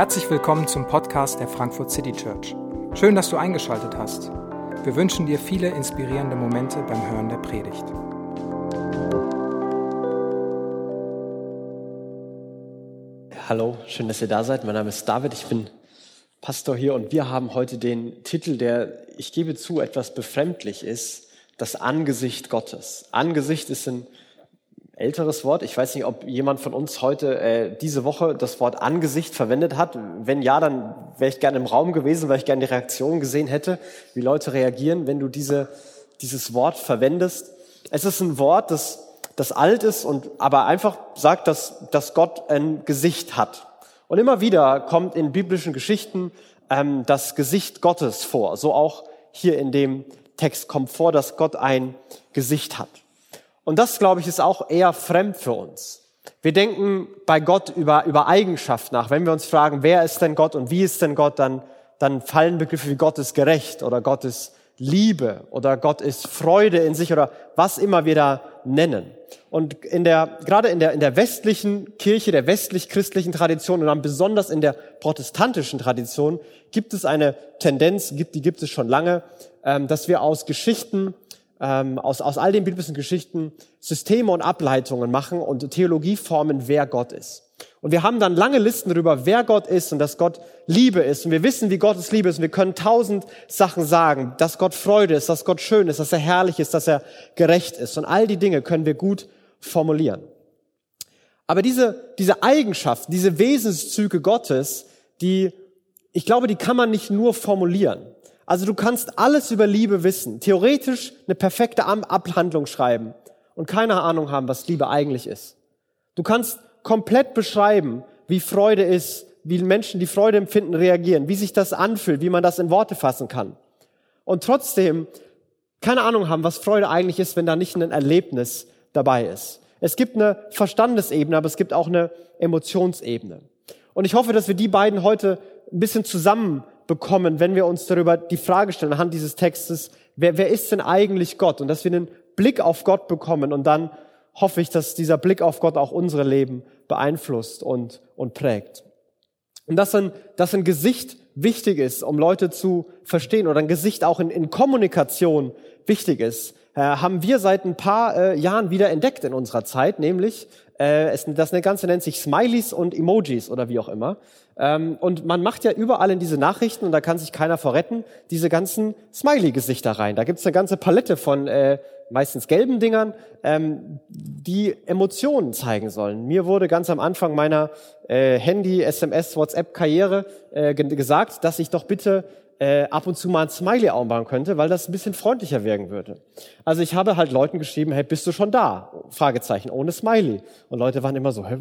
Herzlich willkommen zum Podcast der Frankfurt City Church. Schön, dass du eingeschaltet hast. Wir wünschen dir viele inspirierende Momente beim Hören der Predigt. Hallo, schön, dass ihr da seid. Mein Name ist David, ich bin Pastor hier und wir haben heute den Titel, der, ich gebe zu, etwas befremdlich ist, das Angesicht Gottes. Angesicht ist ein älteres Wort. Ich weiß nicht, ob jemand von uns heute äh, diese Woche das Wort Angesicht verwendet hat. Wenn ja, dann wäre ich gerne im Raum gewesen, weil ich gerne die Reaktion gesehen hätte, wie Leute reagieren, wenn du diese, dieses Wort verwendest. Es ist ein Wort, das, das alt ist und aber einfach sagt, dass, dass Gott ein Gesicht hat. Und immer wieder kommt in biblischen Geschichten ähm, das Gesicht Gottes vor. So auch hier in dem Text kommt vor, dass Gott ein Gesicht hat. Und das, glaube ich, ist auch eher fremd für uns. Wir denken bei Gott über, über Eigenschaft nach. Wenn wir uns fragen, wer ist denn Gott und wie ist denn Gott, dann, dann fallen Begriffe wie Gott ist gerecht oder Gott ist Liebe oder Gott ist Freude in sich oder was immer wir da nennen. Und in der, gerade in der, in der westlichen Kirche, der westlich-christlichen Tradition und dann besonders in der protestantischen Tradition gibt es eine Tendenz, gibt, die gibt es schon lange, ähm, dass wir aus Geschichten ähm, aus, aus all den biblischen Geschichten Systeme und Ableitungen machen und Theologie formen, wer Gott ist. Und wir haben dann lange Listen darüber, wer Gott ist und dass Gott Liebe ist. Und wir wissen, wie Gottes Liebe ist. Und wir können tausend Sachen sagen, dass Gott Freude ist, dass Gott schön ist, dass er herrlich ist, dass er gerecht ist. Und all die Dinge können wir gut formulieren. Aber diese, diese Eigenschaften, diese Wesenszüge Gottes, die, ich glaube, die kann man nicht nur formulieren. Also du kannst alles über Liebe wissen, theoretisch eine perfekte Abhandlung schreiben und keine Ahnung haben, was Liebe eigentlich ist. Du kannst komplett beschreiben, wie Freude ist, wie Menschen, die Freude empfinden, reagieren, wie sich das anfühlt, wie man das in Worte fassen kann. Und trotzdem keine Ahnung haben, was Freude eigentlich ist, wenn da nicht ein Erlebnis dabei ist. Es gibt eine Verstandesebene, aber es gibt auch eine Emotionsebene. Und ich hoffe, dass wir die beiden heute ein bisschen zusammen bekommen, wenn wir uns darüber die Frage stellen, anhand dieses Textes, wer, wer ist denn eigentlich Gott? Und dass wir einen Blick auf Gott bekommen und dann hoffe ich, dass dieser Blick auf Gott auch unsere Leben beeinflusst und, und prägt. Und dass ein, dass ein Gesicht wichtig ist, um Leute zu verstehen oder ein Gesicht auch in, in Kommunikation wichtig ist, äh, haben wir seit ein paar äh, Jahren wieder entdeckt in unserer Zeit, nämlich äh, es, das Ganze nennt sich Smileys und Emojis oder wie auch immer. Ähm, und man macht ja überall in diese Nachrichten, und da kann sich keiner vorretten, diese ganzen Smiley-Gesichter rein. Da gibt's eine ganze Palette von äh, meistens gelben Dingern, ähm, die Emotionen zeigen sollen. Mir wurde ganz am Anfang meiner äh, Handy, SMS, WhatsApp-Karriere äh, gesagt, dass ich doch bitte äh, ab und zu mal ein Smiley aufbauen könnte, weil das ein bisschen freundlicher wirken würde. Also ich habe halt Leuten geschrieben, hey, bist du schon da? Fragezeichen, ohne Smiley. Und Leute waren immer so, hey,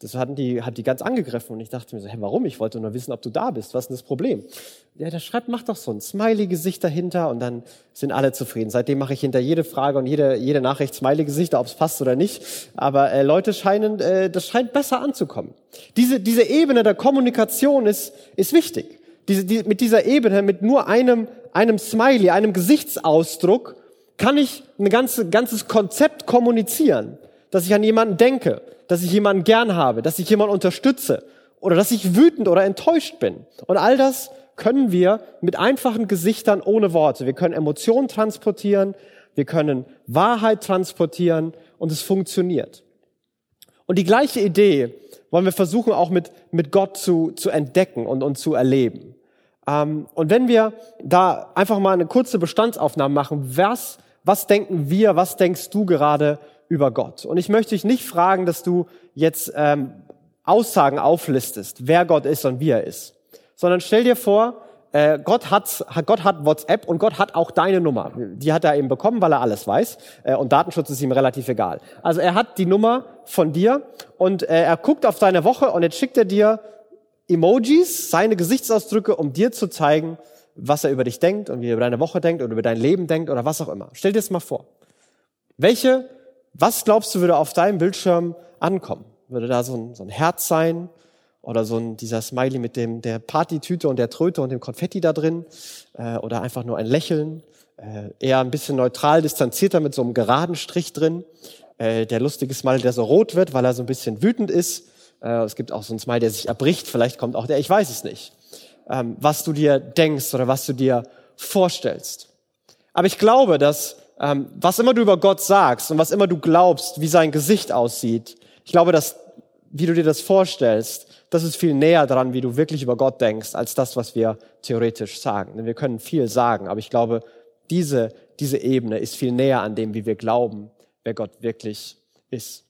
das hatten die, hat die ganz angegriffen. Und ich dachte mir so, hey, warum? Ich wollte nur wissen, ob du da bist. Was ist denn das Problem? Ja, der schreibt, mach doch so ein Smiley-Gesicht dahinter und dann sind alle zufrieden. Seitdem mache ich hinter jede Frage und jede, jede Nachricht Smiley-Gesichter, ob es passt oder nicht. Aber äh, Leute scheinen, äh, das scheint besser anzukommen. Diese, diese Ebene der Kommunikation ist, ist wichtig diese, die, mit dieser Ebene, mit nur einem, einem Smiley, einem Gesichtsausdruck, kann ich ein ganze, ganzes Konzept kommunizieren, dass ich an jemanden denke, dass ich jemanden gern habe, dass ich jemanden unterstütze oder dass ich wütend oder enttäuscht bin. Und all das können wir mit einfachen Gesichtern ohne Worte. Wir können Emotionen transportieren, wir können Wahrheit transportieren und es funktioniert. Und die gleiche Idee wollen wir versuchen auch mit, mit Gott zu, zu entdecken und, und zu erleben. Ähm, und wenn wir da einfach mal eine kurze Bestandsaufnahme machen, was, was denken wir, was denkst du gerade über Gott? Und ich möchte dich nicht fragen, dass du jetzt ähm, Aussagen auflistest, wer Gott ist und wie er ist, sondern stell dir vor, äh, Gott hat, Gott hat WhatsApp und Gott hat auch deine Nummer. Die hat er eben bekommen, weil er alles weiß. Äh, und Datenschutz ist ihm relativ egal. Also er hat die Nummer von dir und äh, er guckt auf deine Woche und jetzt schickt er dir Emojis, seine Gesichtsausdrücke, um dir zu zeigen, was er über dich denkt und wie er über deine Woche denkt oder über dein Leben denkt oder was auch immer. Stell dir das mal vor. Welche, was glaubst du, würde auf deinem Bildschirm ankommen? Würde da so ein, so ein Herz sein? Oder so ein, dieser Smiley mit dem, der Partytüte und der Tröte und dem Konfetti da drin. Äh, oder einfach nur ein Lächeln. Äh, eher ein bisschen neutral, distanzierter mit so einem geraden Strich drin. äh, der lustige Smile, der so rot wird, weil er so ein bisschen wütend ist. Äh, es gibt auch so einen Smile, der sich erbricht. Vielleicht kommt auch der, ich weiß es nicht. Ähm, was du dir denkst oder was du dir vorstellst. Aber ich glaube, dass ähm, was immer du über Gott sagst und was immer du glaubst, wie sein Gesicht aussieht, ich glaube, dass, wie du dir das vorstellst, das ist viel näher dran, wie du wirklich über Gott denkst, als das, was wir theoretisch sagen. Denn wir können viel sagen, aber ich glaube, diese, diese Ebene ist viel näher an dem, wie wir glauben, wer Gott wirklich ist.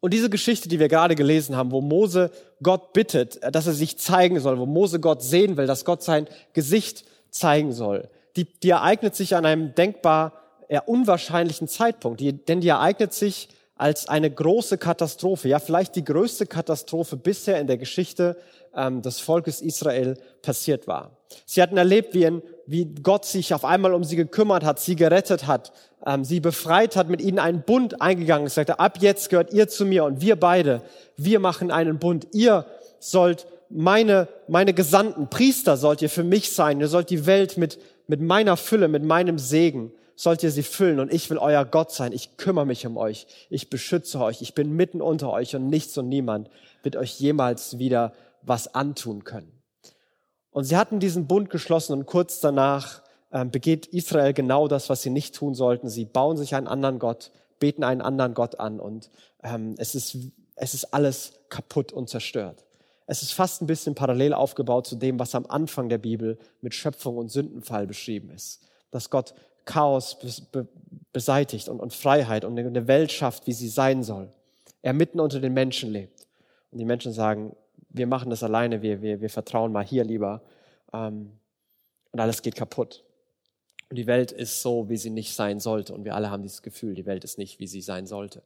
Und diese Geschichte, die wir gerade gelesen haben, wo Mose Gott bittet, dass er sich zeigen soll, wo Mose Gott sehen will, dass Gott sein Gesicht zeigen soll, die, die ereignet sich an einem denkbar eher unwahrscheinlichen Zeitpunkt, die, denn die ereignet sich als eine große Katastrophe, ja vielleicht die größte Katastrophe bisher in der Geschichte ähm, des Volkes Israel passiert war. Sie hatten erlebt, wie, ein, wie Gott sich auf einmal um sie gekümmert hat, sie gerettet hat, ähm, sie befreit hat, mit ihnen einen Bund eingegangen ist, sagte, ab jetzt gehört ihr zu mir und wir beide, wir machen einen Bund. Ihr sollt meine, meine Gesandten, Priester sollt ihr für mich sein. Ihr sollt die Welt mit, mit meiner Fülle, mit meinem Segen sollt ihr sie füllen und ich will euer Gott sein. Ich kümmere mich um euch. Ich beschütze euch. Ich bin mitten unter euch und nichts und niemand wird euch jemals wieder was antun können. Und sie hatten diesen Bund geschlossen und kurz danach äh, begeht Israel genau das, was sie nicht tun sollten. Sie bauen sich einen anderen Gott, beten einen anderen Gott an und ähm, es, ist, es ist alles kaputt und zerstört. Es ist fast ein bisschen parallel aufgebaut zu dem, was am Anfang der Bibel mit Schöpfung und Sündenfall beschrieben ist. Dass Gott Chaos beseitigt und, und Freiheit und eine Welt schafft, wie sie sein soll. Er mitten unter den Menschen lebt. Und die Menschen sagen, wir machen das alleine, wir, wir, wir vertrauen mal hier lieber. Ähm, und alles geht kaputt. Und die Welt ist so, wie sie nicht sein sollte. Und wir alle haben dieses Gefühl, die Welt ist nicht, wie sie sein sollte.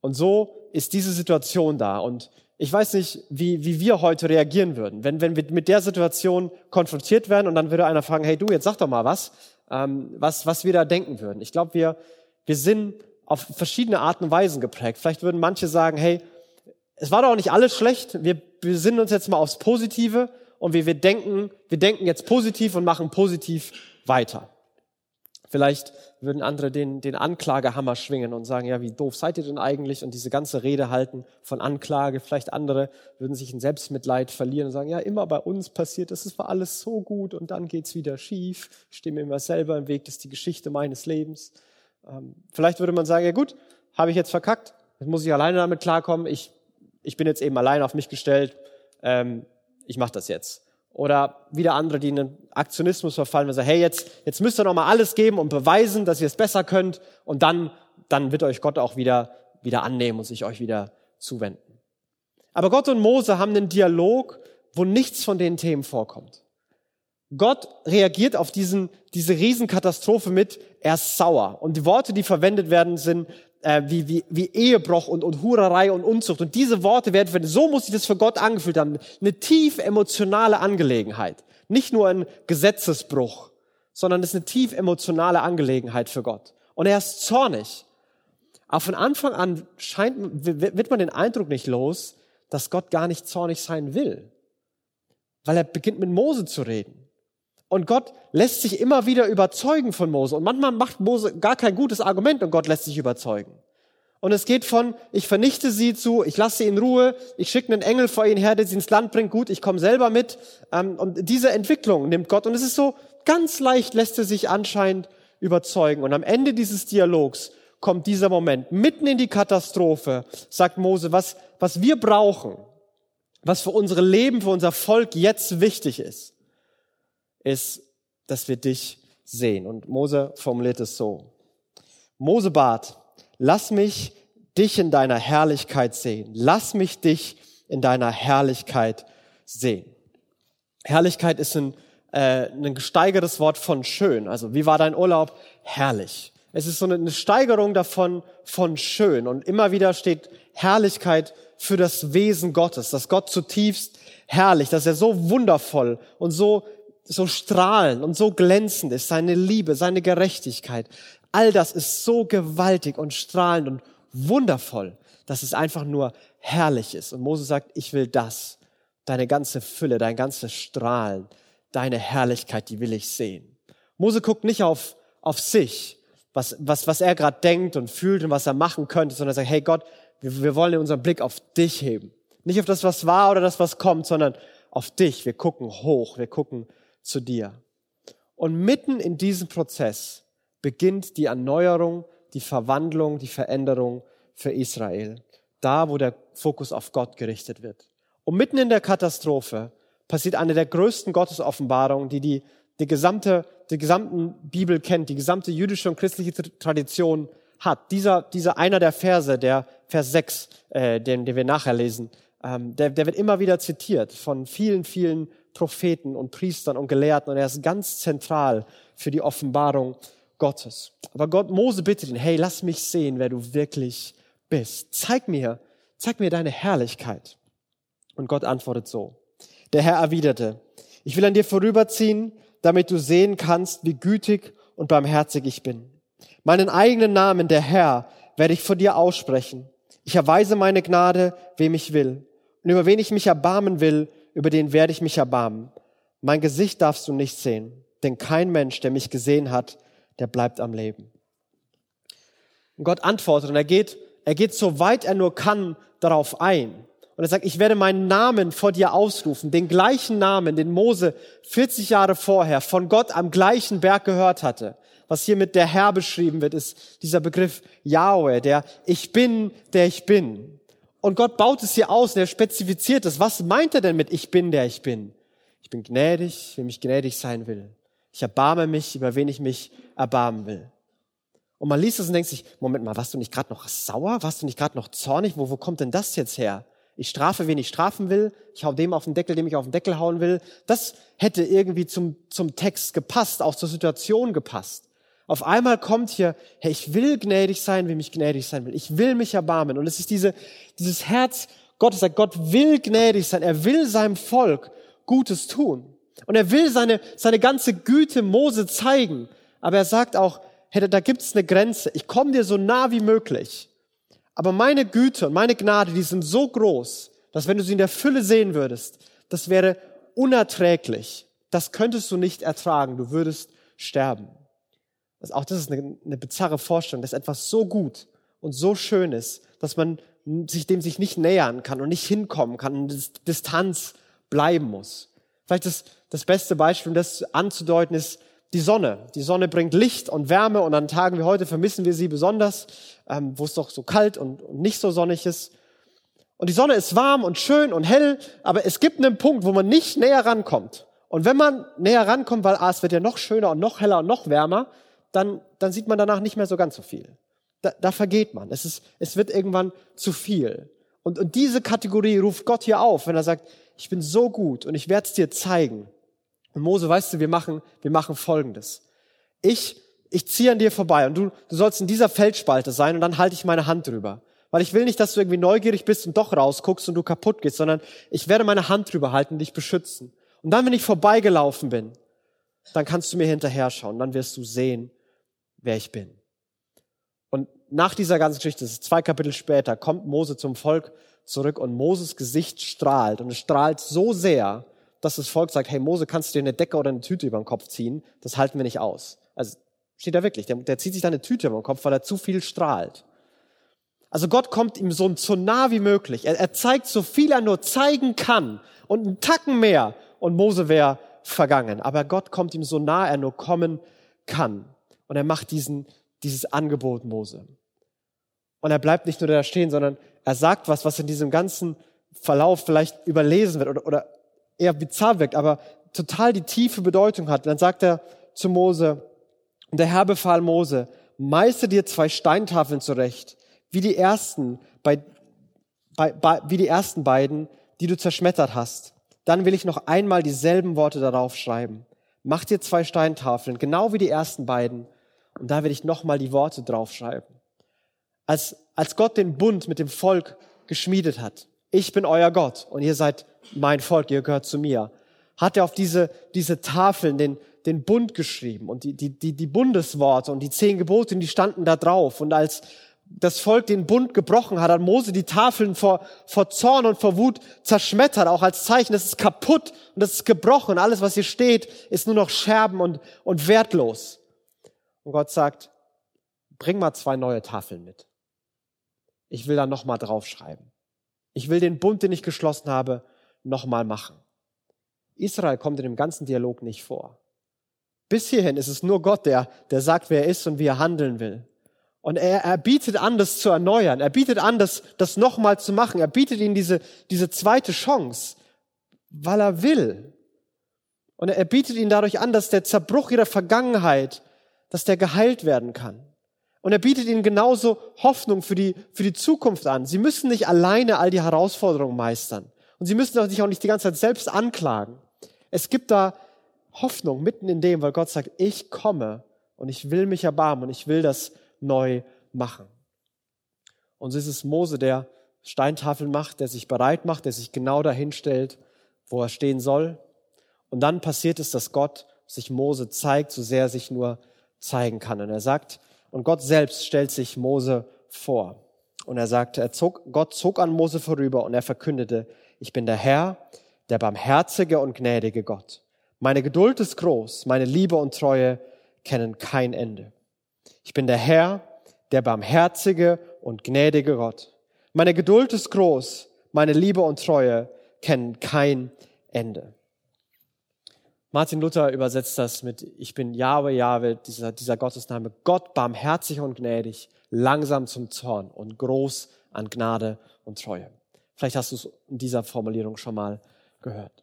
Und so ist diese Situation da. Und ich weiß nicht, wie, wie wir heute reagieren würden, wenn, wenn wir mit der Situation konfrontiert werden und dann würde einer fragen, hey du, jetzt sag doch mal was ähm, was, was wir da denken würden. Ich glaube, wir, wir sind auf verschiedene Arten und Weisen geprägt. Vielleicht würden manche sagen, hey, es war doch nicht alles schlecht, wir besinnen uns jetzt mal aufs Positive und wir, wir denken, wir denken jetzt positiv und machen positiv weiter. Vielleicht würden andere den, den Anklagehammer schwingen und sagen, ja, wie doof seid ihr denn eigentlich? Und diese ganze Rede halten von Anklage. Vielleicht andere würden sich in Selbstmitleid verlieren und sagen, ja, immer bei uns passiert das, es war alles so gut und dann geht's wieder schief. Ich stehe mir immer selber im Weg, das ist die Geschichte meines Lebens. Ähm, vielleicht würde man sagen, ja gut, habe ich jetzt verkackt, jetzt muss ich alleine damit klarkommen, ich, ich bin jetzt eben allein auf mich gestellt, ähm, ich mache das jetzt. Oder wieder andere, die in den Aktionismus verfallen und sagen, hey, jetzt, jetzt müsst ihr noch mal alles geben und beweisen, dass ihr es besser könnt. Und dann, dann wird euch Gott auch wieder, wieder annehmen und sich euch wieder zuwenden. Aber Gott und Mose haben einen Dialog, wo nichts von den Themen vorkommt. Gott reagiert auf diesen, diese Riesenkatastrophe mit, er ist sauer. Und die Worte, die verwendet werden, sind, äh, wie, wie, wie Ehebruch und, und Hurerei und Unzucht. Und diese Worte werden verwendet. So muss sich das für Gott angefühlt haben. Eine tief emotionale Angelegenheit. Nicht nur ein Gesetzesbruch, sondern es ist eine tief emotionale Angelegenheit für Gott. Und er ist zornig. Aber von Anfang an scheint, wird man den Eindruck nicht los, dass Gott gar nicht zornig sein will. Weil er beginnt mit Mose zu reden. Und Gott lässt sich immer wieder überzeugen von Mose. Und manchmal macht Mose gar kein gutes Argument und Gott lässt sich überzeugen. Und es geht von, ich vernichte sie zu, ich lasse sie in Ruhe, ich schicke einen Engel vor ihnen her, der sie ins Land bringt, gut, ich komme selber mit. Ähm, und diese Entwicklung nimmt Gott. Und es ist so, ganz leicht lässt er sich anscheinend überzeugen. Und am Ende dieses Dialogs kommt dieser Moment, mitten in die Katastrophe, sagt Mose, was, was wir brauchen, was für unsere Leben, für unser Volk jetzt wichtig ist, ist, dass wir dich sehen. Und Mose formuliert es so. Mose bat, lass mich dich in deiner Herrlichkeit sehen. Lass mich dich in deiner Herrlichkeit sehen. Herrlichkeit ist ein, äh, ein gesteigertes Wort von schön. Also wie war dein Urlaub? Herrlich. Es ist so eine, Steigerung davon von schön. Und immer wieder steht Herrlichkeit für das Wesen Gottes, dass Gott zutiefst herrlich, dass er so wundervoll und so so strahlend und so glänzend ist, seine Liebe, seine Gerechtigkeit. All das ist so gewaltig und strahlend und wundervoll, dass es einfach nur herrlich ist. Und Mose sagt, ich will das, deine ganze Fülle, dein ganzes Strahlen, deine Herrlichkeit, die will ich sehen. Mose guckt nicht auf, auf sich, was, was, was er gerade denkt und fühlt und was er machen könnte, sondern er sagt, hey Gott, wir, wir wollen unseren Blick auf dich heben. Nicht auf das, was war oder das, was kommt, sondern auf dich. Wir gucken hoch, wir gucken zu dir. Und mitten in diesem Prozess beginnt die Erneuerung, die Verwandlung, die Veränderung für Israel. Da, wo der Fokus auf Gott gerichtet wird. Und mitten in der Katastrophe passiert eine der größten Gottesoffenbarungen, die die, die gesamte, die gesamten Bibel kennt, die gesamte jüdische und christliche Tradition hat. Dieser, dieser einer der Verse, der Vers 6, äh, den, den wir nachher lesen, ähm, der, der wird immer wieder zitiert von vielen, vielen Propheten und Priestern und Gelehrten und er ist ganz zentral für die Offenbarung Gottes. Aber Gott, Mose bittet ihn, hey, lass mich sehen, wer du wirklich bist. Zeig mir, zeig mir deine Herrlichkeit. Und Gott antwortet so. Der Herr erwiderte, ich will an dir vorüberziehen, damit du sehen kannst, wie gütig und barmherzig ich bin. Meinen eigenen Namen, der Herr, werde ich vor dir aussprechen. Ich erweise meine Gnade, wem ich will. Und über wen ich mich erbarmen will, über den werde ich mich erbarmen. Mein Gesicht darfst du nicht sehen, denn kein Mensch, der mich gesehen hat, der bleibt am Leben. Und Gott antwortet und er geht, er geht so weit er nur kann darauf ein. Und er sagt, ich werde meinen Namen vor dir ausrufen, den gleichen Namen, den Mose 40 Jahre vorher von Gott am gleichen Berg gehört hatte. Was hier mit der Herr beschrieben wird, ist dieser Begriff Yahweh, der Ich bin, der ich bin. Und Gott baut es hier aus und er spezifiziert es. Was meint er denn mit Ich bin, der ich bin? Ich bin gnädig, wem ich gnädig sein will. Ich erbarme mich, über wen ich mich erbarmen will. Und man liest es und denkt sich, Moment mal, warst du nicht gerade noch sauer? Warst du nicht gerade noch zornig? Wo, wo kommt denn das jetzt her? Ich strafe, wen ich strafen will. Ich hau dem auf den Deckel, dem ich auf den Deckel hauen will. Das hätte irgendwie zum, zum Text gepasst, auch zur Situation gepasst. Auf einmal kommt hier, hey, ich will gnädig sein, wie mich gnädig sein will. Ich will mich erbarmen. Und es ist diese, dieses Herz Gottes, sagt, Gott will gnädig sein. Er will seinem Volk Gutes tun. Und er will seine, seine ganze Güte Mose zeigen. Aber er sagt auch, hey, da gibt's eine Grenze. Ich komme dir so nah wie möglich. Aber meine Güte und meine Gnade, die sind so groß, dass wenn du sie in der Fülle sehen würdest, das wäre unerträglich. Das könntest du nicht ertragen. Du würdest sterben. Also auch das ist eine, eine bizarre Vorstellung, dass etwas so gut und so schön ist, dass man sich dem sich nicht nähern kann und nicht hinkommen kann und Distanz bleiben muss. Vielleicht das, das beste Beispiel, um das anzudeuten, ist die Sonne. Die Sonne bringt Licht und Wärme und an Tagen wie heute vermissen wir sie besonders, ähm, wo es doch so kalt und, und nicht so sonnig ist. Und die Sonne ist warm und schön und hell, aber es gibt einen Punkt, wo man nicht näher rankommt. Und wenn man näher rankommt, weil ah, es wird ja noch schöner und noch heller und noch wärmer, dann, dann sieht man danach nicht mehr so ganz so viel. Da, da vergeht man. Es, ist, es wird irgendwann zu viel. Und, und diese Kategorie ruft Gott hier auf, wenn er sagt, ich bin so gut und ich werde es dir zeigen. Und Mose, weißt du, wir machen, wir machen Folgendes. Ich, ich ziehe an dir vorbei und du, du sollst in dieser Feldspalte sein und dann halte ich meine Hand drüber. Weil ich will nicht, dass du irgendwie neugierig bist und doch rausguckst und du kaputt gehst, sondern ich werde meine Hand drüber halten dich beschützen. Und dann, wenn ich vorbeigelaufen bin, dann kannst du mir hinterher schauen, dann wirst du sehen, wer ich bin. Und nach dieser ganzen Geschichte, das ist zwei Kapitel später, kommt Mose zum Volk zurück und Moses Gesicht strahlt und es strahlt so sehr, dass das Volk sagt, hey Mose, kannst du dir eine Decke oder eine Tüte über den Kopf ziehen? Das halten wir nicht aus. Also steht da wirklich, der, der zieht sich da eine Tüte über den Kopf, weil er zu viel strahlt. Also Gott kommt ihm so, nah wie möglich. Er, er zeigt so viel er nur zeigen kann und einen Tacken mehr und Mose wäre vergangen. Aber Gott kommt ihm so nah er nur kommen kann. Und er macht diesen, dieses Angebot Mose. Und er bleibt nicht nur da stehen, sondern er sagt was, was in diesem ganzen Verlauf vielleicht überlesen wird oder, oder eher bizarr wirkt, aber total die tiefe Bedeutung hat. dann sagt er zu Mose, und der Herr befahl Mose, meister dir zwei Steintafeln zurecht, wie die ersten, bei, bei, bei, wie die ersten beiden, die du zerschmettert hast. Dann will ich noch einmal dieselben Worte darauf schreiben. Mach dir zwei Steintafeln, genau wie die ersten beiden, und da werde ich nochmal die Worte draufschreiben. Als, als Gott den Bund mit dem Volk geschmiedet hat, ich bin euer Gott und ihr seid mein Volk, ihr gehört zu mir, hat er auf diese, diese Tafeln den, den Bund geschrieben und die, die, die, die Bundesworte und die zehn Gebote, die standen da drauf. Und als das Volk den Bund gebrochen hat, hat Mose die Tafeln vor, vor Zorn und vor Wut zerschmettert, auch als Zeichen, das ist kaputt und das ist gebrochen. Alles, was hier steht, ist nur noch Scherben und, und wertlos. Und Gott sagt, bring mal zwei neue Tafeln mit. Ich will da nochmal draufschreiben. Ich will den Bund, den ich geschlossen habe, nochmal machen. Israel kommt in dem ganzen Dialog nicht vor. Bis hierhin ist es nur Gott, der, der sagt, wer er ist und wie er handeln will. Und er, er bietet an, das zu erneuern. Er bietet an, das, das nochmal zu machen. Er bietet ihnen diese, diese zweite Chance, weil er will. Und er bietet ihnen dadurch an, dass der Zerbruch ihrer Vergangenheit, dass der geheilt werden kann. Und er bietet ihnen genauso Hoffnung für die, für die Zukunft an. Sie müssen nicht alleine all die Herausforderungen meistern. Und sie müssen sich auch nicht die ganze Zeit selbst anklagen. Es gibt da Hoffnung mitten in dem, weil Gott sagt, ich komme und ich will mich erbarmen und ich will das neu machen. Und so ist es Mose, der Steintafeln macht, der sich bereit macht, der sich genau dahin stellt, wo er stehen soll. Und dann passiert es, dass Gott sich Mose zeigt, so sehr er sich nur zeigen kann. Und er sagt, und Gott selbst stellt sich Mose vor. Und er sagt, er zog, Gott zog an Mose vorüber und er verkündete, ich bin der Herr, der barmherzige und gnädige Gott. Meine Geduld ist groß, meine Liebe und Treue kennen kein Ende. Ich bin der Herr, der barmherzige und gnädige Gott. Meine Geduld ist groß, meine Liebe und Treue kennen kein Ende. Martin Luther übersetzt das mit, ich bin Jahwe, Jahwe, dieser, dieser Gottesname, Gott barmherzig und gnädig, langsam zum Zorn und groß an Gnade und Treue. Vielleicht hast du es in dieser Formulierung schon mal gehört.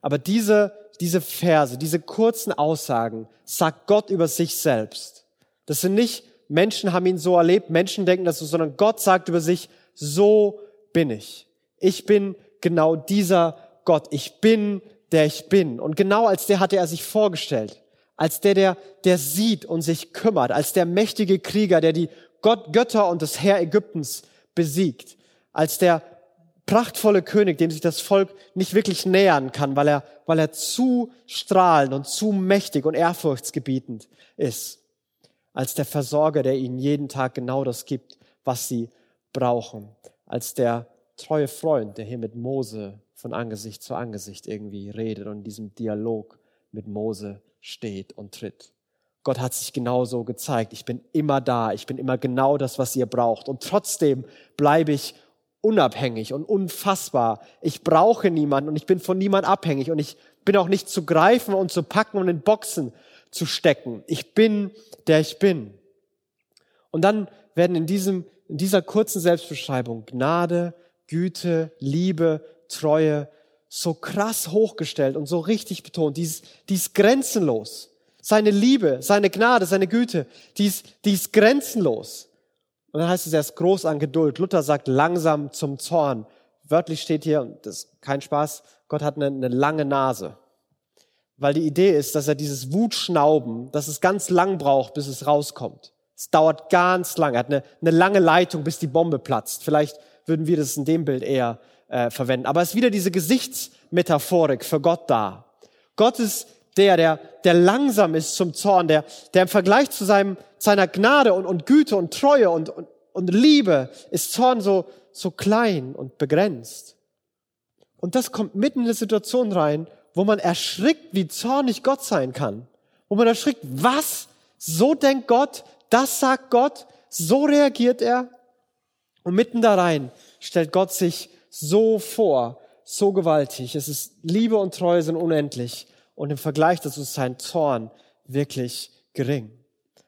Aber diese, diese Verse, diese kurzen Aussagen sagt Gott über sich selbst. Das sind nicht Menschen haben ihn so erlebt, Menschen denken das so, sondern Gott sagt über sich, so bin ich. Ich bin genau dieser Gott. Ich bin, der ich bin. Und genau als der hatte er sich vorgestellt. Als der, der, der sieht und sich kümmert. Als der mächtige Krieger, der die Gott, Götter und das Herr Ägyptens besiegt. Als der prachtvolle König, dem sich das Volk nicht wirklich nähern kann, weil er, weil er zu strahlend und zu mächtig und ehrfurchtsgebietend ist, als der Versorger, der ihnen jeden Tag genau das gibt, was sie brauchen, als der treue Freund, der hier mit Mose von Angesicht zu Angesicht irgendwie redet und in diesem Dialog mit Mose steht und tritt. Gott hat sich genauso gezeigt. Ich bin immer da. Ich bin immer genau das, was ihr braucht. Und trotzdem bleibe ich unabhängig und unfassbar. Ich brauche niemanden und ich bin von niemand abhängig und ich bin auch nicht zu greifen und zu packen und in Boxen zu stecken. Ich bin, der ich bin. Und dann werden in diesem, in dieser kurzen Selbstbeschreibung Gnade, Güte, Liebe, Treue so krass hochgestellt und so richtig betont. Dies, dies grenzenlos. Seine Liebe, seine Gnade, seine Güte, dies, dies grenzenlos. Und dann heißt es erst groß an Geduld. Luther sagt langsam zum Zorn. Wörtlich steht hier, und das ist kein Spaß, Gott hat eine, eine lange Nase. Weil die Idee ist, dass er dieses Wutschnauben, dass es ganz lang braucht, bis es rauskommt. Es dauert ganz lang. Er hat eine, eine lange Leitung, bis die Bombe platzt. Vielleicht würden wir das in dem Bild eher äh, verwenden. Aber es ist wieder diese Gesichtsmetaphorik für Gott da. Gott ist der, der, der langsam ist zum Zorn, der, der im Vergleich zu seinem, seiner Gnade und, und Güte und Treue und, und, und Liebe ist Zorn so, so klein und begrenzt. Und das kommt mitten in eine Situation rein, wo man erschrickt, wie zornig Gott sein kann. Wo man erschrickt, was? So denkt Gott, das sagt Gott, so reagiert er. Und mitten da rein stellt Gott sich so vor, so gewaltig. Es ist Liebe und Treue sind unendlich und im Vergleich dazu ist sein Zorn wirklich gering.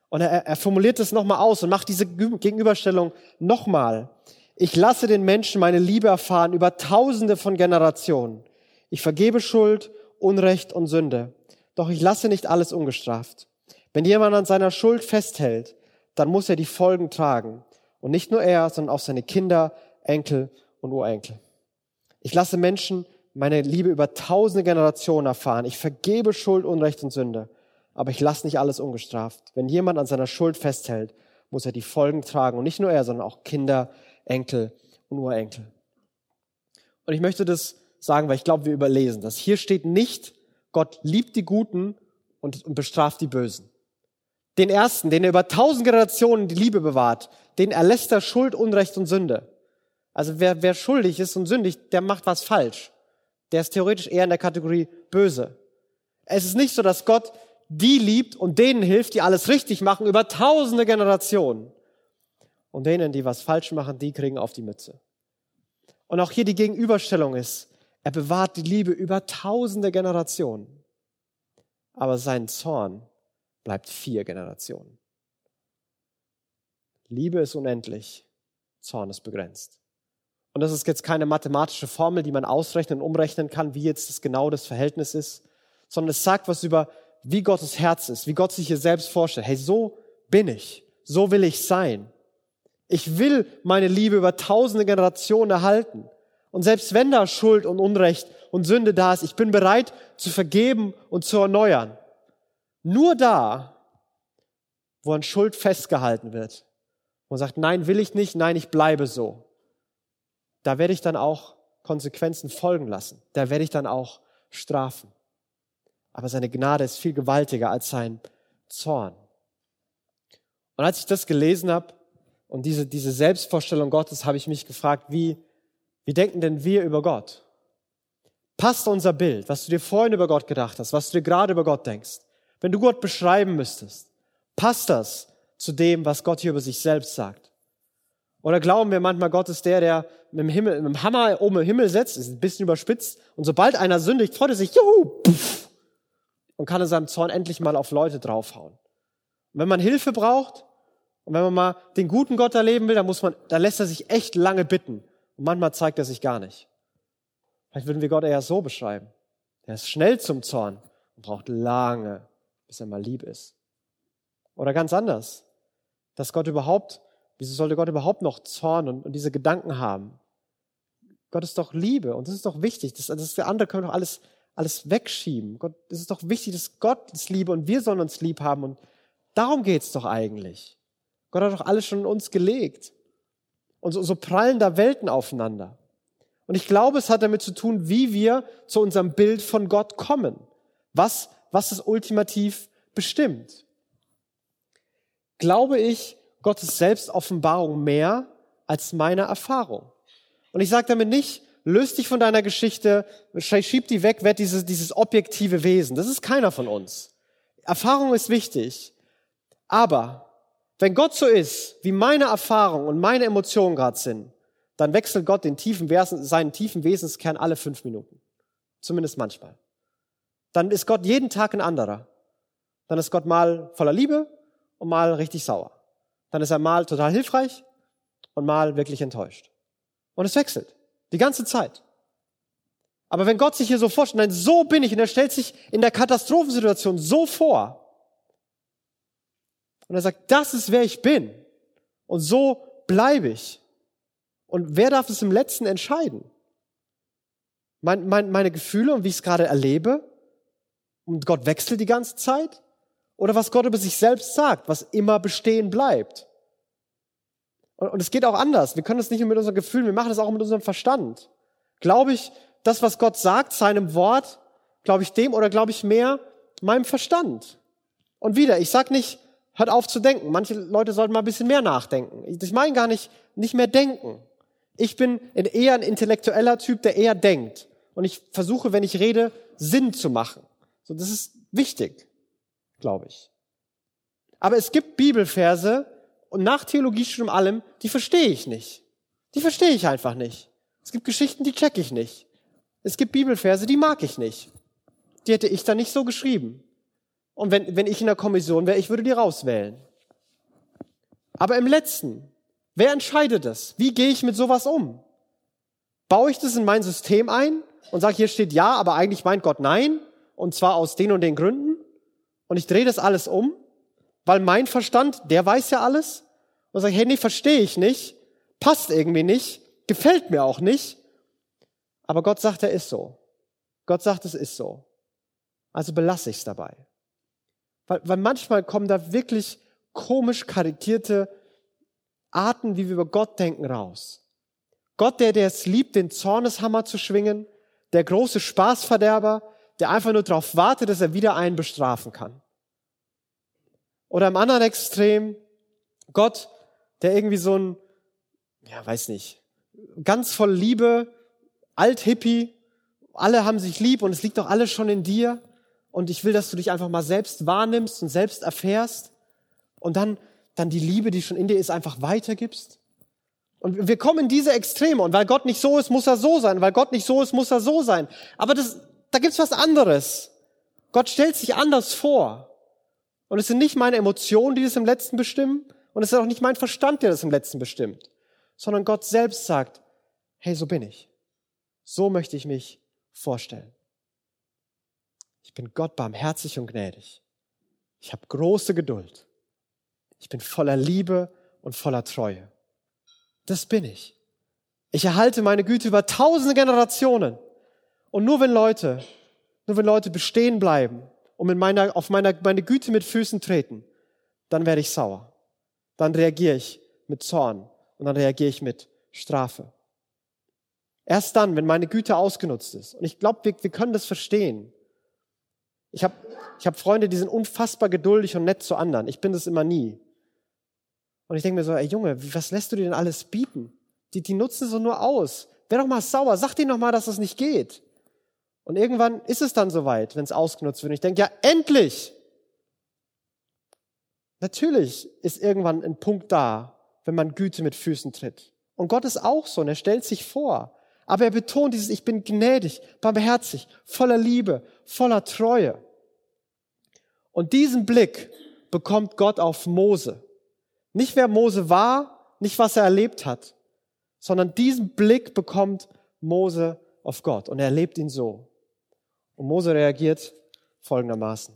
Und er, er formuliert es nochmal aus und macht diese Gegenüberstellung nochmal. Ich lasse den Menschen meine Liebe erfahren über tausende von Generationen. Ich vergebe Schuld, Unrecht und Sünde. Doch ich lasse nicht alles ungestraft. Wenn jemand an seiner Schuld festhält, dann muss er die Folgen tragen. Und nicht nur er, sondern auch seine Kinder, Enkel und Urenkel. Ich lasse Menschen meine Liebe über tausende Generationen erfahren. Ich vergebe Schuld, Unrecht und Sünde, aber ich lasse nicht alles ungestraft. Wenn jemand an seiner Schuld festhält, muss er die Folgen tragen. Und nicht nur er, sondern auch Kinder, Enkel und Urenkel. Und ich möchte das sagen, weil ich glaube, wir überlesen das. Hier steht nicht, Gott liebt die Guten und, bestraft die Bösen. Den ersten, den er über tausend Generationen die Liebe bewahrt, den erlässt er Schuld, Unrecht und Sünde. Also wer, wer schuldig ist und sündig, der macht was falsch der ist theoretisch eher in der Kategorie böse. Es ist nicht so, dass Gott die liebt und denen hilft, die alles richtig machen, über tausende Generationen. Und denen, die was falsch machen, die kriegen auf die Mütze. Und auch hier die Gegenüberstellung ist, er bewahrt die Liebe über tausende Generationen. Aber sein Zorn bleibt vier Generationen. Liebe ist unendlich, Zorn ist begrenzt. Und das ist jetzt keine mathematische Formel, die man ausrechnen und umrechnen kann, wie jetzt das genau das Verhältnis ist, sondern es sagt was über, wie Gottes Herz ist, wie Gott sich hier selbst vorstellt. Hey, so bin ich, so will ich sein. Ich will meine Liebe über tausende Generationen erhalten. Und selbst wenn da Schuld und Unrecht und Sünde da ist, ich bin bereit zu vergeben und zu erneuern. Nur da, wo an Schuld festgehalten wird und sagt, nein, will ich nicht, nein, ich bleibe so, da werde ich dann auch Konsequenzen folgen lassen. Da werde ich dann auch strafen. Aber seine Gnade ist viel gewaltiger als sein Zorn. Und als ich das gelesen habe und diese, diese Selbstvorstellung Gottes, habe ich mich gefragt, wie, wie denken denn wir über Gott? Passt unser Bild, was du dir vorhin über Gott gedacht hast, was du dir gerade über Gott denkst? Wenn du Gott beschreiben müsstest, passt das zu dem, was Gott hier über sich selbst sagt? Oder glauben wir manchmal, Gott ist der, der mit dem, Himmel, mit dem Hammer oben im Himmel setzt, ist ein bisschen überspitzt, und sobald einer sündigt, freut er sich, juhu, puff, und kann in seinem Zorn endlich mal auf Leute draufhauen. Und wenn man Hilfe braucht, und wenn man mal den guten Gott erleben will, dann muss man, da lässt er sich echt lange bitten. Und manchmal zeigt er sich gar nicht. Vielleicht würden wir Gott eher so beschreiben. Er ist schnell zum Zorn und braucht lange, bis er mal lieb ist. Oder ganz anders, dass Gott überhaupt Wieso sollte Gott überhaupt noch Zorn und, und diese Gedanken haben? Gott ist doch Liebe und das ist doch wichtig. Das, das der andere können doch alles, alles wegschieben. Gott, es ist doch wichtig, dass Gott ist Liebe und wir sollen uns lieb haben und darum geht's doch eigentlich. Gott hat doch alles schon in uns gelegt. Und so, so prallen da Welten aufeinander. Und ich glaube, es hat damit zu tun, wie wir zu unserem Bild von Gott kommen. Was, was es ultimativ bestimmt. Glaube ich, Gottes Selbstoffenbarung mehr als meine Erfahrung. Und ich sage damit nicht, löst dich von deiner Geschichte, schieb die weg, werd dieses, dieses objektive Wesen. Das ist keiner von uns. Erfahrung ist wichtig. Aber wenn Gott so ist, wie meine Erfahrung und meine Emotionen gerade sind, dann wechselt Gott den tiefen seinen tiefen Wesenskern alle fünf Minuten. Zumindest manchmal. Dann ist Gott jeden Tag ein anderer. Dann ist Gott mal voller Liebe und mal richtig sauer dann ist er mal total hilfreich und mal wirklich enttäuscht. Und es wechselt. Die ganze Zeit. Aber wenn Gott sich hier so vorstellt, nein, so bin ich, und er stellt sich in der Katastrophensituation so vor, und er sagt, das ist wer ich bin, und so bleibe ich. Und wer darf es im Letzten entscheiden? Mein, mein, meine Gefühle und wie ich es gerade erlebe? Und Gott wechselt die ganze Zeit? Oder was Gott über sich selbst sagt, was immer bestehen bleibt. Und, und es geht auch anders. Wir können das nicht nur mit unseren Gefühlen, wir machen das auch mit unserem Verstand. Glaube ich das, was Gott sagt, seinem Wort, glaube ich dem oder glaube ich mehr meinem Verstand? Und wieder, ich sag nicht, hört auf zu denken. Manche Leute sollten mal ein bisschen mehr nachdenken. Ich meine gar nicht, nicht mehr denken. Ich bin eher ein intellektueller Typ, der eher denkt. Und ich versuche, wenn ich rede, Sinn zu machen. So, das ist wichtig glaube ich. Aber es gibt Bibelverse und nach Theologiestudium allem, die verstehe ich nicht. Die verstehe ich einfach nicht. Es gibt Geschichten, die checke ich nicht. Es gibt Bibelverse, die mag ich nicht. Die hätte ich dann nicht so geschrieben. Und wenn, wenn ich in der Kommission wäre, ich würde die rauswählen. Aber im letzten, wer entscheidet das? Wie gehe ich mit sowas um? Baue ich das in mein System ein und sage, hier steht ja, aber eigentlich meint Gott nein? Und zwar aus den und den Gründen? Und ich drehe das alles um, weil mein Verstand, der weiß ja alles und sagt, hey, nee, verstehe ich nicht, passt irgendwie nicht, gefällt mir auch nicht. Aber Gott sagt, er ist so. Gott sagt, es ist so. Also belasse ich es dabei. Weil, weil manchmal kommen da wirklich komisch karikierte Arten, wie wir über Gott denken, raus. Gott, der, der es liebt, den Zorneshammer zu schwingen, der große Spaßverderber, der einfach nur darauf wartet, dass er wieder einen bestrafen kann. Oder im anderen Extrem Gott, der irgendwie so ein, ja, weiß nicht, ganz voll Liebe, Alt-Hippie, alle haben sich lieb und es liegt doch alles schon in dir. und ich will, dass du dich einfach mal selbst wahrnimmst und selbst erfährst und dann, dann die Liebe, die schon in dir ist, einfach weitergibst. Und wir kommen in diese Extreme und weil Gott nicht so ist, muss er so sein, weil Gott nicht so ist, muss er so sein. Aber das, da gibt's was anderes. Gott stellt sich anders vor. Und es sind nicht meine Emotionen, die das im Letzten bestimmen, und es ist auch nicht mein Verstand, der das im Letzten bestimmt, sondern Gott selbst sagt, hey, so bin ich. So möchte ich mich vorstellen. Ich bin Gott barmherzig und gnädig. Ich habe große Geduld. Ich bin voller Liebe und voller Treue. Das bin ich. Ich erhalte meine Güte über tausende Generationen. Und nur wenn Leute, nur wenn Leute bestehen bleiben und mit meiner, auf meiner, meine Güte mit Füßen treten, dann werde ich sauer. Dann reagiere ich mit Zorn und dann reagiere ich mit Strafe. Erst dann, wenn meine Güte ausgenutzt ist. Und ich glaube, wir, wir können das verstehen. Ich habe ich hab Freunde, die sind unfassbar geduldig und nett zu anderen. Ich bin das immer nie. Und ich denke mir so, ey Junge, was lässt du dir denn alles bieten? Die, die nutzen so nur aus. Wär doch mal sauer, sag denen doch mal, dass das nicht geht. Und irgendwann ist es dann soweit, wenn es ausgenutzt wird. Und ich denke, ja, endlich! Natürlich ist irgendwann ein Punkt da, wenn man Güte mit Füßen tritt. Und Gott ist auch so, und er stellt sich vor. Aber er betont dieses, ich bin gnädig, barmherzig, voller Liebe, voller Treue. Und diesen Blick bekommt Gott auf Mose. Nicht wer Mose war, nicht was er erlebt hat, sondern diesen Blick bekommt Mose auf Gott und er erlebt ihn so. Und Mose reagiert folgendermaßen.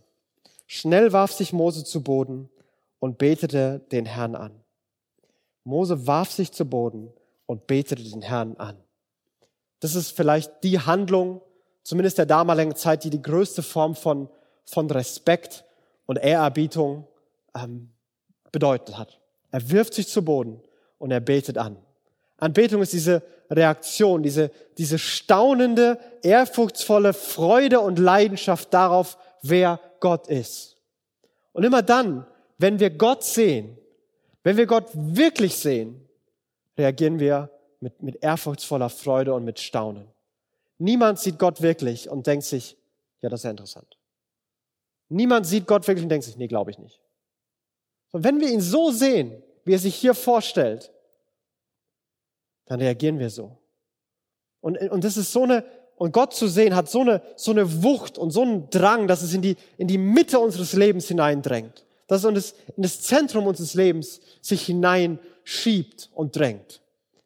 Schnell warf sich Mose zu Boden und betete den Herrn an. Mose warf sich zu Boden und betete den Herrn an. Das ist vielleicht die Handlung, zumindest der damaligen Zeit, die die größte Form von, von Respekt und Ehrerbietung ähm, bedeutet hat. Er wirft sich zu Boden und er betet an. Anbetung ist diese Reaktion, diese, diese staunende, ehrfurchtsvolle Freude und Leidenschaft darauf, wer Gott ist. Und immer dann, wenn wir Gott sehen, wenn wir Gott wirklich sehen, reagieren wir mit, mit ehrfurchtsvoller Freude und mit Staunen. Niemand sieht Gott wirklich und denkt sich, ja, das ist ja interessant. Niemand sieht Gott wirklich und denkt sich, nee, glaube ich nicht. Und wenn wir ihn so sehen, wie er sich hier vorstellt, dann reagieren wir so. Und, und das ist so eine, und Gott zu sehen hat so eine, so eine Wucht und so einen Drang, dass es in die, in die Mitte unseres Lebens hineindrängt. Dass es in das Zentrum unseres Lebens sich hineinschiebt und drängt.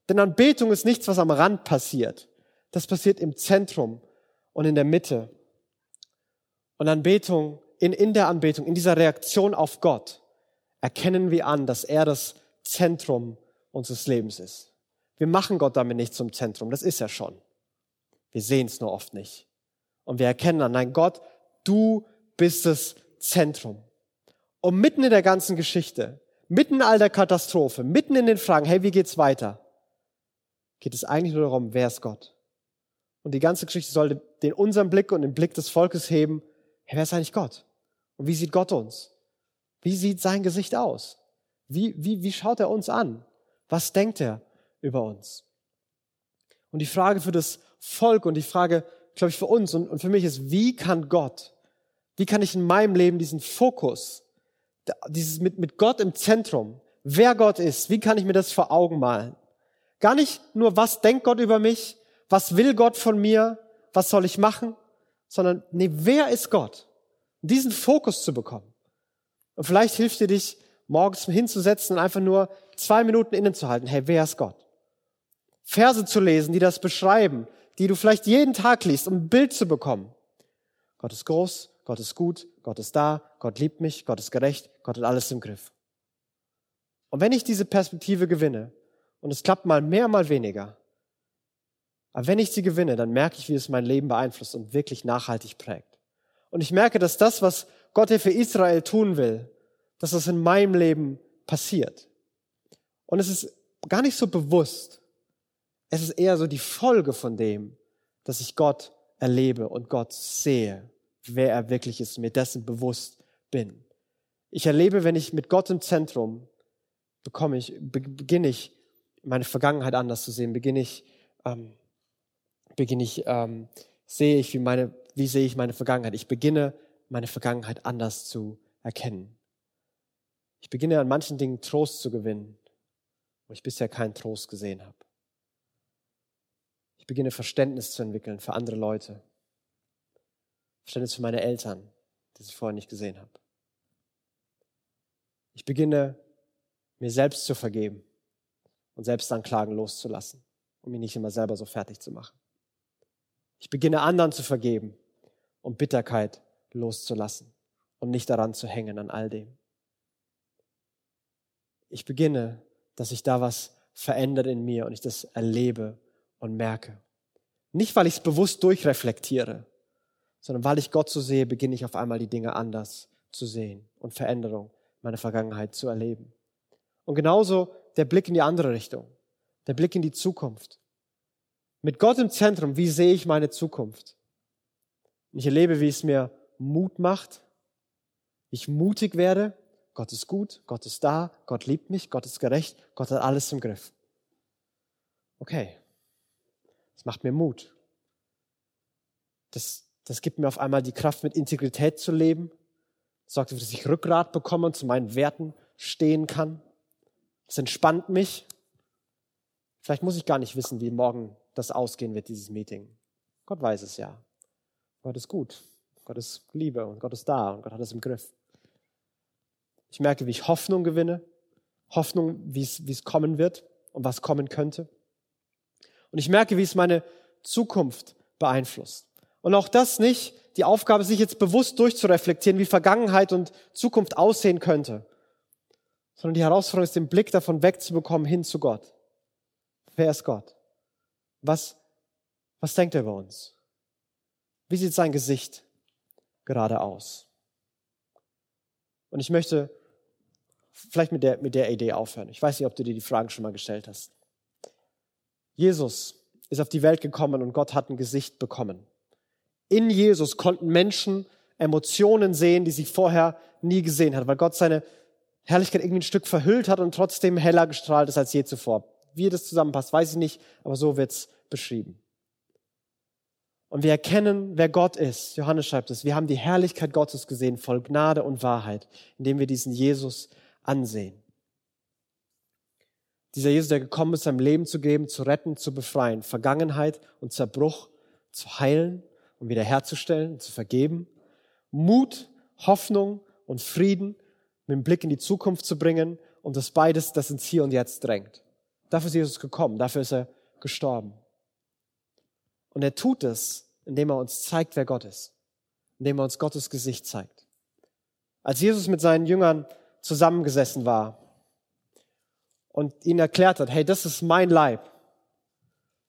Denn Anbetung ist nichts, was am Rand passiert. Das passiert im Zentrum und in der Mitte. Und Anbetung, in, in der Anbetung, in dieser Reaktion auf Gott, erkennen wir an, dass er das Zentrum unseres Lebens ist. Wir machen Gott damit nicht zum Zentrum, das ist er schon. Wir sehen es nur oft nicht. Und wir erkennen an, nein, Gott, du bist das Zentrum. Und mitten in der ganzen Geschichte, mitten in all der Katastrophe, mitten in den Fragen, hey, wie geht's weiter? geht es eigentlich nur darum, wer ist Gott? Und die ganze Geschichte sollte den unseren Blick und den Blick des Volkes heben, hey, wer ist eigentlich Gott? Und wie sieht Gott uns? Wie sieht sein Gesicht aus? Wie, wie, wie schaut er uns an? Was denkt er über uns? Und die Frage für das Volk und die Frage, glaube ich, für uns und, und für mich ist, wie kann Gott, wie kann ich in meinem Leben diesen Fokus, dieses mit, mit Gott im Zentrum, wer Gott ist, wie kann ich mir das vor Augen malen? Gar nicht nur, was denkt Gott über mich, was will Gott von mir, was soll ich machen, sondern nee, wer ist Gott? Diesen Fokus zu bekommen. Und vielleicht hilft dir dich, morgens hinzusetzen und einfach nur zwei Minuten innezuhalten. Hey, wer ist Gott? Verse zu lesen, die das beschreiben, die du vielleicht jeden Tag liest, um ein Bild zu bekommen. Gott ist groß, Gott ist gut, Gott ist da, Gott liebt mich, Gott ist gerecht, Gott hat alles im Griff. Und wenn ich diese Perspektive gewinne, und es klappt mal mehr, mal weniger. Aber wenn ich sie gewinne, dann merke ich, wie es mein Leben beeinflusst und wirklich nachhaltig prägt. Und ich merke, dass das, was Gott hier für Israel tun will, dass das in meinem Leben passiert. Und es ist gar nicht so bewusst. Es ist eher so die Folge von dem, dass ich Gott erlebe und Gott sehe, wer er wirklich ist, mir dessen bewusst bin. Ich erlebe, wenn ich mit Gott im Zentrum bekomme ich, beginne ich meine Vergangenheit anders zu sehen, beginne ich, ähm, beginne ich, ähm, sehe ich, wie meine, wie sehe ich meine Vergangenheit. Ich beginne meine Vergangenheit anders zu erkennen. Ich beginne an manchen Dingen Trost zu gewinnen, wo ich bisher keinen Trost gesehen habe. Beginne Verständnis zu entwickeln für andere Leute. Verständnis für meine Eltern, das ich vorher nicht gesehen habe. Ich beginne mir selbst zu vergeben und Selbstanklagen loszulassen, um mich nicht immer selber so fertig zu machen. Ich beginne anderen zu vergeben, um Bitterkeit loszulassen und nicht daran zu hängen an all dem. Ich beginne, dass sich da was verändert in mir und ich das erlebe und merke. Nicht, weil ich es bewusst durchreflektiere, sondern weil ich Gott so sehe, beginne ich auf einmal die Dinge anders zu sehen und Veränderung meiner Vergangenheit zu erleben. Und genauso der Blick in die andere Richtung, der Blick in die Zukunft. Mit Gott im Zentrum, wie sehe ich meine Zukunft? Ich erlebe, wie es mir Mut macht, ich mutig werde. Gott ist gut, Gott ist da, Gott liebt mich, Gott ist gerecht, Gott hat alles im Griff. Okay, das macht mir Mut. Das, das gibt mir auf einmal die Kraft, mit Integrität zu leben. Das sorgt dafür, dass ich Rückgrat bekomme und zu meinen Werten stehen kann. Das entspannt mich. Vielleicht muss ich gar nicht wissen, wie morgen das ausgehen wird, dieses Meeting. Gott weiß es ja. Gott ist gut. Gott ist Liebe und Gott ist da und Gott hat es im Griff. Ich merke, wie ich Hoffnung gewinne. Hoffnung, wie es, wie es kommen wird und was kommen könnte. Und ich merke, wie es meine Zukunft beeinflusst. Und auch das nicht die Aufgabe, sich jetzt bewusst durchzureflektieren, wie Vergangenheit und Zukunft aussehen könnte, sondern die Herausforderung ist, den Blick davon wegzubekommen hin zu Gott. Wer ist Gott? Was, was denkt er über uns? Wie sieht sein Gesicht gerade aus? Und ich möchte vielleicht mit der, mit der Idee aufhören. Ich weiß nicht, ob du dir die Fragen schon mal gestellt hast. Jesus ist auf die Welt gekommen und Gott hat ein Gesicht bekommen. In Jesus konnten Menschen Emotionen sehen, die sie vorher nie gesehen hat, weil Gott seine Herrlichkeit irgendwie ein Stück verhüllt hat und trotzdem heller gestrahlt ist als je zuvor. Wie das zusammenpasst, weiß ich nicht, aber so wird's beschrieben. Und wir erkennen, wer Gott ist. Johannes schreibt es. Wir haben die Herrlichkeit Gottes gesehen, voll Gnade und Wahrheit, indem wir diesen Jesus ansehen. Dieser Jesus, der gekommen ist, sein Leben zu geben, zu retten, zu befreien, Vergangenheit und Zerbruch zu heilen und wiederherzustellen, zu vergeben, Mut, Hoffnung und Frieden mit dem Blick in die Zukunft zu bringen und das beides, das ins Hier und Jetzt drängt. Dafür ist Jesus gekommen, dafür ist er gestorben. Und er tut es, indem er uns zeigt, wer Gott ist, indem er uns Gottes Gesicht zeigt. Als Jesus mit seinen Jüngern zusammengesessen war und ihnen erklärt hat, hey, das ist mein Leib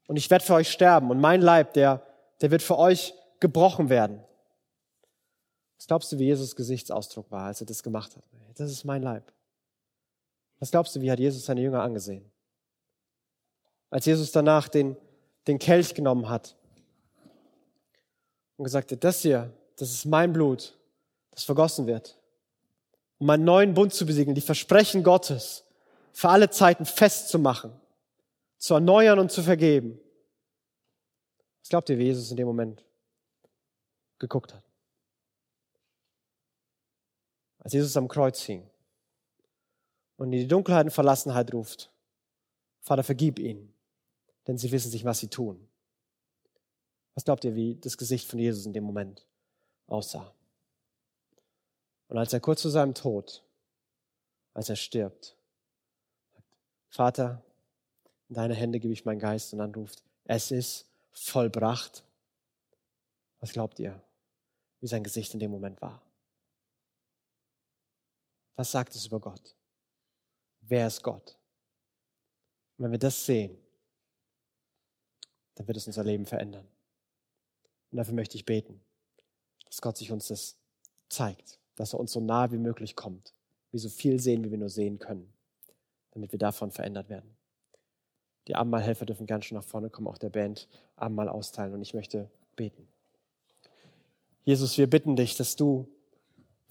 und ich werde für euch sterben und mein Leib, der, der wird für euch gebrochen werden. Was glaubst du, wie Jesus Gesichtsausdruck war, als er das gemacht hat? Das ist mein Leib. Was glaubst du, wie hat Jesus seine Jünger angesehen? Als Jesus danach den, den Kelch genommen hat und gesagt hat, das hier, das ist mein Blut, das vergossen wird, um einen neuen Bund zu besiegeln, die Versprechen Gottes für alle Zeiten festzumachen, zu erneuern und zu vergeben. Was glaubt ihr, wie Jesus in dem Moment geguckt hat? Als Jesus am Kreuz hing und in die Dunkelheit und Verlassenheit ruft, Vater, vergib ihnen, denn sie wissen sich, was sie tun. Was glaubt ihr, wie das Gesicht von Jesus in dem Moment aussah? Und als er kurz vor seinem Tod, als er stirbt, Vater, in deine Hände gebe ich meinen Geist und dann ruft, es ist vollbracht. Was glaubt ihr, wie sein Gesicht in dem Moment war? Was sagt es über Gott? Wer ist Gott? Und wenn wir das sehen, dann wird es unser Leben verändern. Und dafür möchte ich beten, dass Gott sich uns das zeigt, dass er uns so nah wie möglich kommt, wie so viel sehen, wie wir nur sehen können, damit wir davon verändert werden. Die Abendmahlhelfer dürfen gern schon nach vorne kommen, auch der Band Abendmahl austeilen und ich möchte beten. Jesus, wir bitten dich, dass du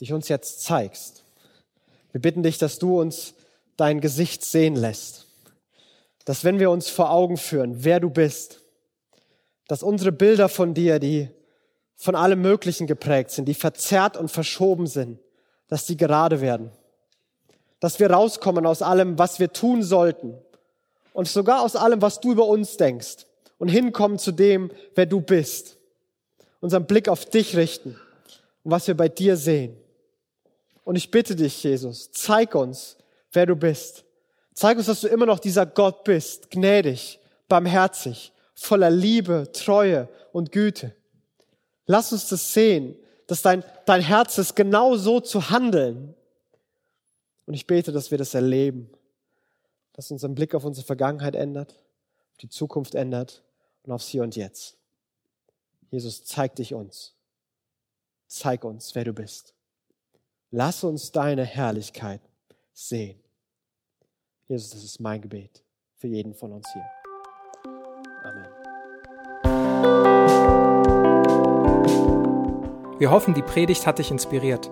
dich uns jetzt zeigst. Wir bitten dich, dass du uns dein Gesicht sehen lässt. Dass wenn wir uns vor Augen führen, wer du bist, dass unsere Bilder von dir, die von allem Möglichen geprägt sind, die verzerrt und verschoben sind, dass die gerade werden. Dass wir rauskommen aus allem, was wir tun sollten und sogar aus allem, was du über uns denkst und hinkommen zu dem, wer du bist. Unseren Blick auf dich richten und was wir bei dir sehen. Und ich bitte dich, Jesus, zeig uns, wer du bist. Zeig uns, dass du immer noch dieser Gott bist, gnädig, barmherzig, voller Liebe, Treue und Güte. Lass uns das sehen, dass dein, dein Herz ist, genau so zu handeln. Und ich bete, dass wir das erleben, dass unseren Blick auf unsere Vergangenheit ändert, auf die Zukunft ändert und aufs Hier und Jetzt. Jesus, zeig dich uns. Zeig uns, wer du bist. Lass uns deine Herrlichkeit sehen. Jesus, das ist mein Gebet für jeden von uns hier. Amen. Wir hoffen, die Predigt hat dich inspiriert.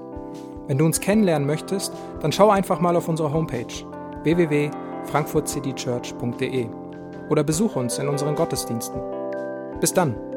Wenn du uns kennenlernen möchtest, dann schau einfach mal auf unsere Homepage www.frankfurtcitychurch.de oder besuch uns in unseren Gottesdiensten. Bis dann!